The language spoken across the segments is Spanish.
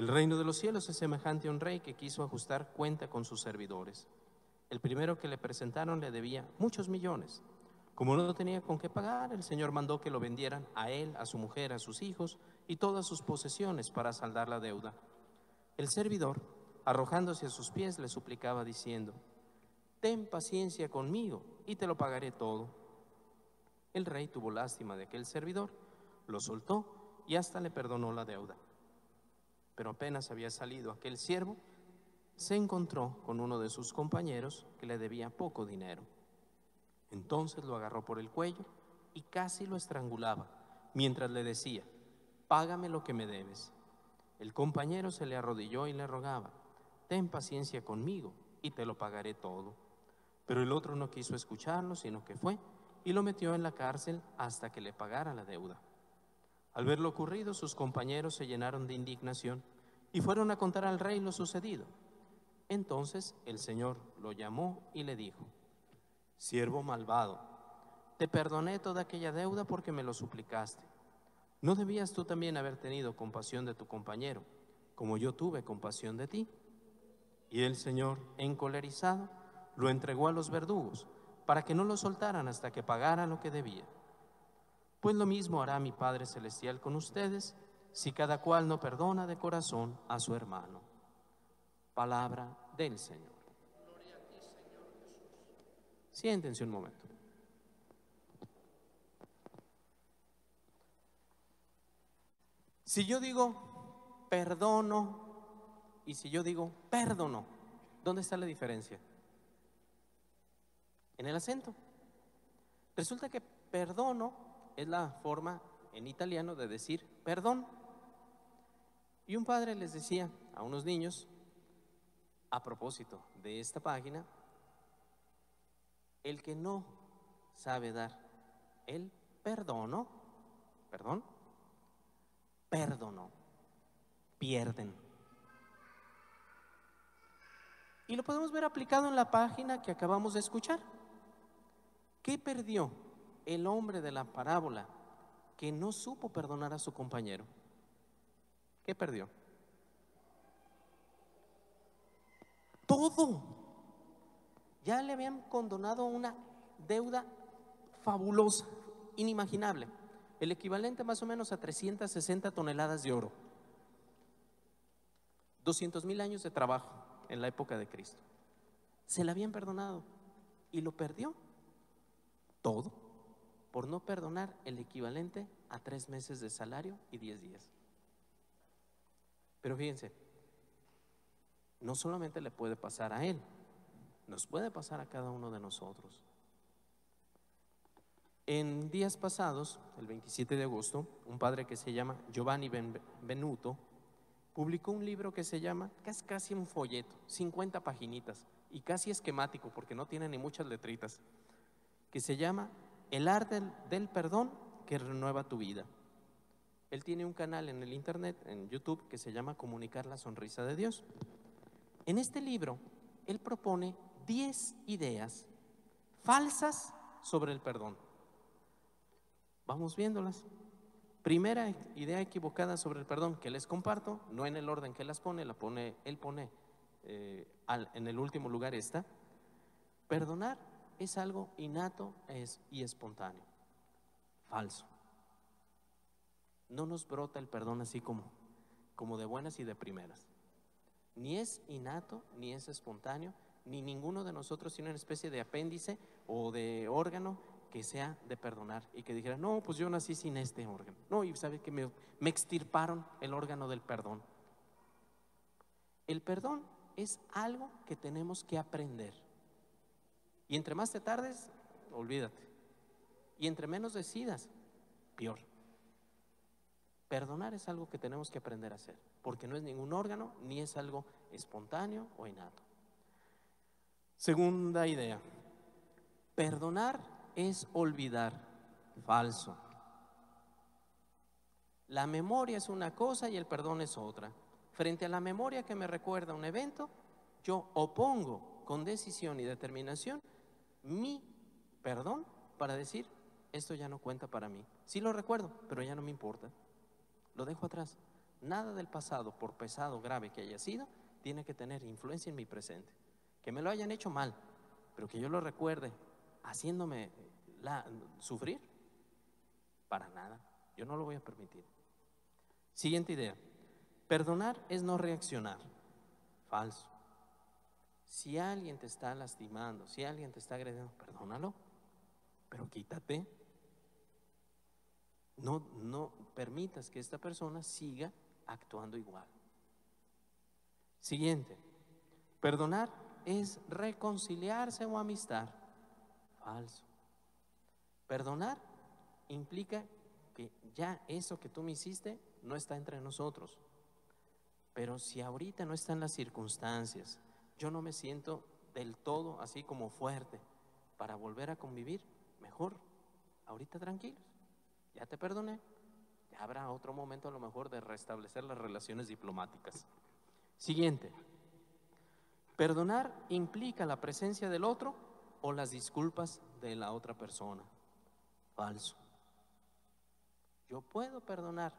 el reino de los cielos es semejante a un rey que quiso ajustar cuenta con sus servidores. El primero que le presentaron le debía muchos millones. Como no tenía con qué pagar, el Señor mandó que lo vendieran a él, a su mujer, a sus hijos y todas sus posesiones para saldar la deuda. El servidor, arrojándose a sus pies, le suplicaba diciendo, Ten paciencia conmigo y te lo pagaré todo. El rey tuvo lástima de aquel servidor, lo soltó y hasta le perdonó la deuda. Pero apenas había salido aquel siervo, se encontró con uno de sus compañeros que le debía poco dinero. Entonces lo agarró por el cuello y casi lo estrangulaba, mientras le decía, págame lo que me debes. El compañero se le arrodilló y le rogaba, ten paciencia conmigo y te lo pagaré todo. Pero el otro no quiso escucharlo, sino que fue y lo metió en la cárcel hasta que le pagara la deuda. Al ver lo ocurrido, sus compañeros se llenaron de indignación y fueron a contar al rey lo sucedido. Entonces el Señor lo llamó y le dijo, siervo malvado, te perdoné toda aquella deuda porque me lo suplicaste. ¿No debías tú también haber tenido compasión de tu compañero, como yo tuve compasión de ti? Y el Señor, encolerizado, lo entregó a los verdugos, para que no lo soltaran hasta que pagara lo que debía. Pues lo mismo hará mi Padre Celestial con ustedes, si cada cual no perdona de corazón a su hermano. Palabra del Señor. Siéntense un momento. Si yo digo perdono y si yo digo perdono, ¿dónde está la diferencia? En el acento. Resulta que perdono es la forma en italiano de decir perdón. Y un padre les decía a unos niños, a propósito de esta página, el que no sabe dar el perdono, perdón, perdono, pierden. Y lo podemos ver aplicado en la página que acabamos de escuchar. ¿Qué perdió el hombre de la parábola que no supo perdonar a su compañero? ¿Qué perdió? Todo ya le habían condonado una deuda fabulosa, inimaginable, el equivalente más o menos a 360 toneladas de oro. 200 mil años de trabajo en la época de Cristo. Se la habían perdonado y lo perdió todo por no perdonar el equivalente a tres meses de salario y diez días. Pero fíjense, no solamente le puede pasar a él, nos puede pasar a cada uno de nosotros. En días pasados, el 27 de agosto, un padre que se llama Giovanni Benuto publicó un libro que se llama, que es casi un folleto, 50 paginitas y casi esquemático porque no tiene ni muchas letritas, que se llama El arte del perdón que renueva tu vida. Él tiene un canal en el internet, en YouTube, que se llama Comunicar la Sonrisa de Dios. En este libro, él propone 10 ideas falsas sobre el perdón. Vamos viéndolas. Primera idea equivocada sobre el perdón que les comparto, no en el orden que las pone, la pone, él pone eh, en el último lugar esta. Perdonar es algo innato y espontáneo. Falso. No nos brota el perdón así como, como de buenas y de primeras. Ni es innato, ni es espontáneo, ni ninguno de nosotros tiene una especie de apéndice o de órgano que sea de perdonar y que dijera, no, pues yo nací sin este órgano. No, y sabe que me extirparon el órgano del perdón. El perdón es algo que tenemos que aprender. Y entre más te tardes, olvídate. Y entre menos decidas, peor. Perdonar es algo que tenemos que aprender a hacer, porque no es ningún órgano ni es algo espontáneo o innato. Segunda idea, perdonar es olvidar. Falso. La memoria es una cosa y el perdón es otra. Frente a la memoria que me recuerda un evento, yo opongo con decisión y determinación mi perdón para decir, esto ya no cuenta para mí. Sí lo recuerdo, pero ya no me importa. Lo dejo atrás. Nada del pasado, por pesado, grave que haya sido, tiene que tener influencia en mi presente. Que me lo hayan hecho mal, pero que yo lo recuerde haciéndome la, sufrir, para nada. Yo no lo voy a permitir. Siguiente idea. Perdonar es no reaccionar. Falso. Si alguien te está lastimando, si alguien te está agrediendo, perdónalo, pero quítate. No, no permitas que esta persona siga actuando igual. Siguiente. Perdonar es reconciliarse o amistad. Falso. Perdonar implica que ya eso que tú me hiciste no está entre nosotros. Pero si ahorita no están las circunstancias, yo no me siento del todo así como fuerte para volver a convivir, mejor, ahorita tranquilos, ya te perdoné, habrá otro momento a lo mejor de restablecer las relaciones diplomáticas. Siguiente, perdonar implica la presencia del otro o las disculpas de la otra persona. Falso. Yo puedo perdonar,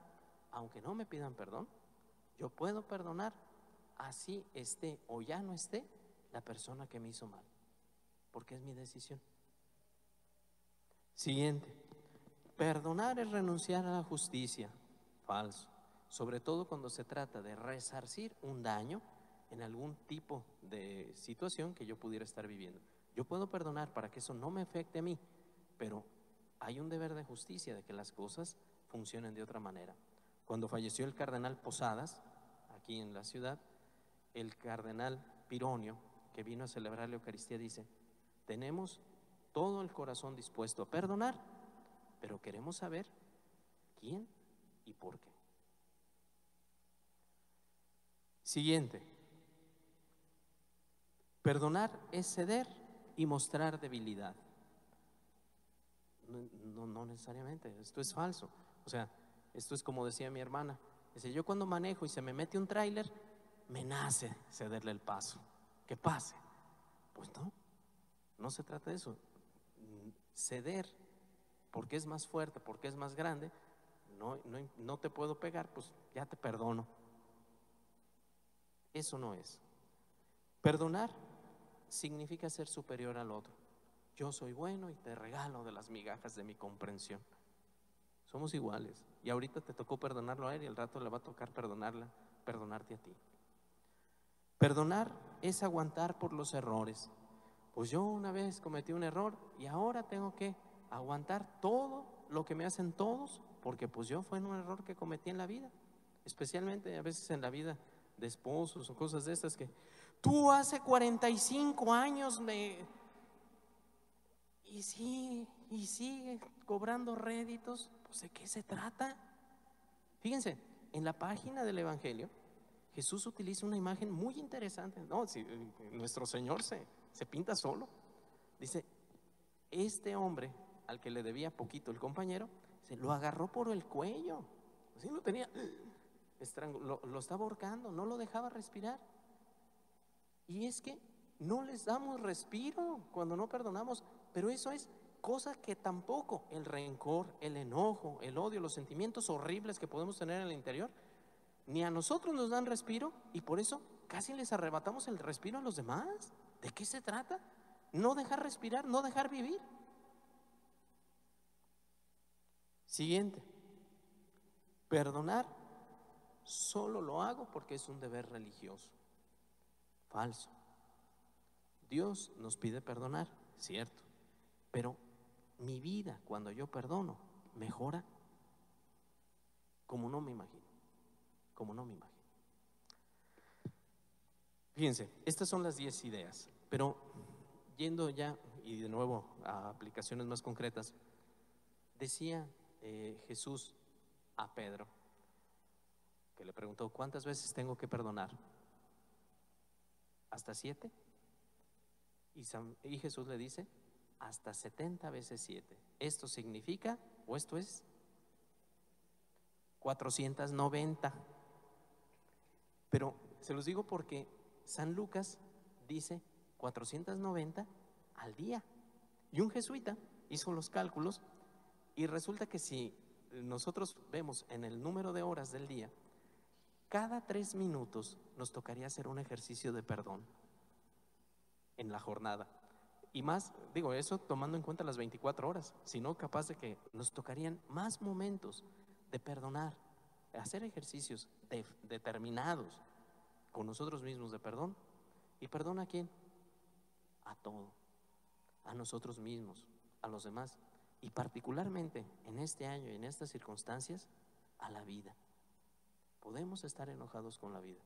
aunque no me pidan perdón, yo puedo perdonar así esté o ya no esté la persona que me hizo mal, porque es mi decisión. Siguiente, perdonar es renunciar a la justicia. Falso. Sobre todo cuando se trata de resarcir un daño en algún tipo de situación que yo pudiera estar viviendo. Yo puedo perdonar para que eso no me afecte a mí, pero hay un deber de justicia de que las cosas funcionen de otra manera. Cuando falleció el cardenal Posadas, aquí en la ciudad, el cardenal Pironio, que vino a celebrar la Eucaristía, dice, tenemos todo el corazón dispuesto a perdonar, pero queremos saber quién y por qué. Siguiente. Perdonar es ceder y mostrar debilidad. No, no, necesariamente, esto es falso. O sea, esto es como decía mi hermana. Dice, yo cuando manejo y se me mete un tráiler, me nace cederle el paso. Que pase. Pues no, no se trata de eso. Ceder porque es más fuerte, porque es más grande, no, no, no te puedo pegar, pues ya te perdono. Eso no es. Perdonar significa ser superior al otro. Yo soy bueno y te regalo de las migajas de mi comprensión. Somos iguales. Y ahorita te tocó perdonarlo a él y al rato le va a tocar perdonarla, perdonarte a ti. Perdonar es aguantar por los errores. Pues yo una vez cometí un error y ahora tengo que aguantar todo lo que me hacen todos, porque pues yo fue un error que cometí en la vida, especialmente a veces en la vida de esposos o cosas de estas que tú hace 45 años me y sí, y sigue cobrando réditos, pues de qué se trata? Fíjense, en la página del Evangelio, Jesús utiliza una imagen muy interesante. No, si, eh, nuestro Señor se, se pinta solo. Dice, este hombre al que le debía poquito el compañero, se lo agarró por el cuello. Así lo tenía, lo, lo estaba ahorcando, no lo dejaba respirar. Y es que no les damos respiro cuando no perdonamos. Pero eso es cosa que tampoco el rencor, el enojo, el odio, los sentimientos horribles que podemos tener en el interior, ni a nosotros nos dan respiro y por eso casi les arrebatamos el respiro a los demás. ¿De qué se trata? No dejar respirar, no dejar vivir. Siguiente, perdonar solo lo hago porque es un deber religioso. Falso. Dios nos pide perdonar, cierto. Pero mi vida, cuando yo perdono, mejora como no me imagino. Como no me imagino. Fíjense, estas son las 10 ideas, pero yendo ya y de nuevo a aplicaciones más concretas, decía eh, Jesús a Pedro, que le preguntó, ¿cuántas veces tengo que perdonar? ¿Hasta siete? Y, y Jesús le dice, hasta 70 veces 7. Esto significa, o esto es, 490. Pero se los digo porque San Lucas dice 490 al día. Y un jesuita hizo los cálculos y resulta que si nosotros vemos en el número de horas del día, cada tres minutos nos tocaría hacer un ejercicio de perdón en la jornada. Y más, digo, eso tomando en cuenta las 24 horas, sino capaz de que nos tocarían más momentos de perdonar, hacer ejercicios determinados con nosotros mismos de perdón. ¿Y perdón a quién? A todo, a nosotros mismos, a los demás. Y particularmente en este año y en estas circunstancias, a la vida. Podemos estar enojados con la vida.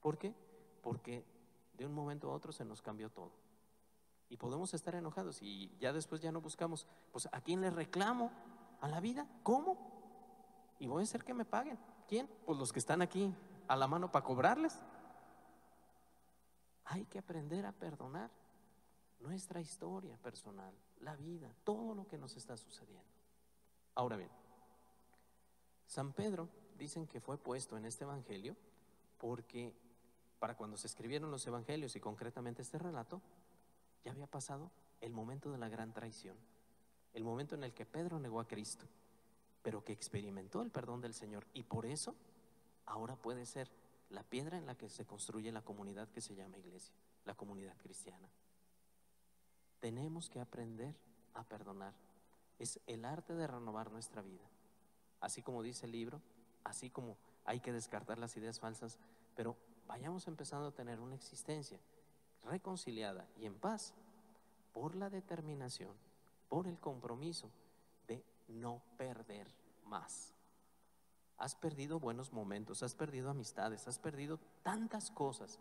¿Por qué? Porque de un momento a otro se nos cambió todo. Y podemos estar enojados y ya después ya no buscamos, pues ¿a quién le reclamo? ¿A la vida? ¿Cómo? Y voy a hacer que me paguen. ¿Quién? Pues los que están aquí a la mano para cobrarles. Hay que aprender a perdonar nuestra historia personal, la vida, todo lo que nos está sucediendo. Ahora bien, San Pedro dicen que fue puesto en este Evangelio porque para cuando se escribieron los Evangelios y concretamente este relato, ya había pasado el momento de la gran traición, el momento en el que Pedro negó a Cristo, pero que experimentó el perdón del Señor y por eso ahora puede ser la piedra en la que se construye la comunidad que se llama iglesia, la comunidad cristiana. Tenemos que aprender a perdonar. Es el arte de renovar nuestra vida. Así como dice el libro, así como hay que descartar las ideas falsas, pero vayamos empezando a tener una existencia reconciliada y en paz por la determinación, por el compromiso no perder más. Has perdido buenos momentos, has perdido amistades, has perdido tantas cosas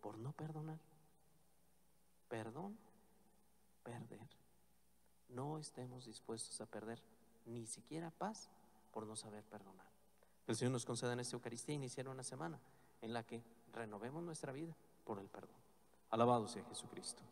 por no perdonar. Perdón, perder. No estemos dispuestos a perder ni siquiera paz por no saber perdonar. El Señor nos conceda en esta Eucaristía iniciar una semana en la que renovemos nuestra vida por el perdón. Alabado sea Jesucristo.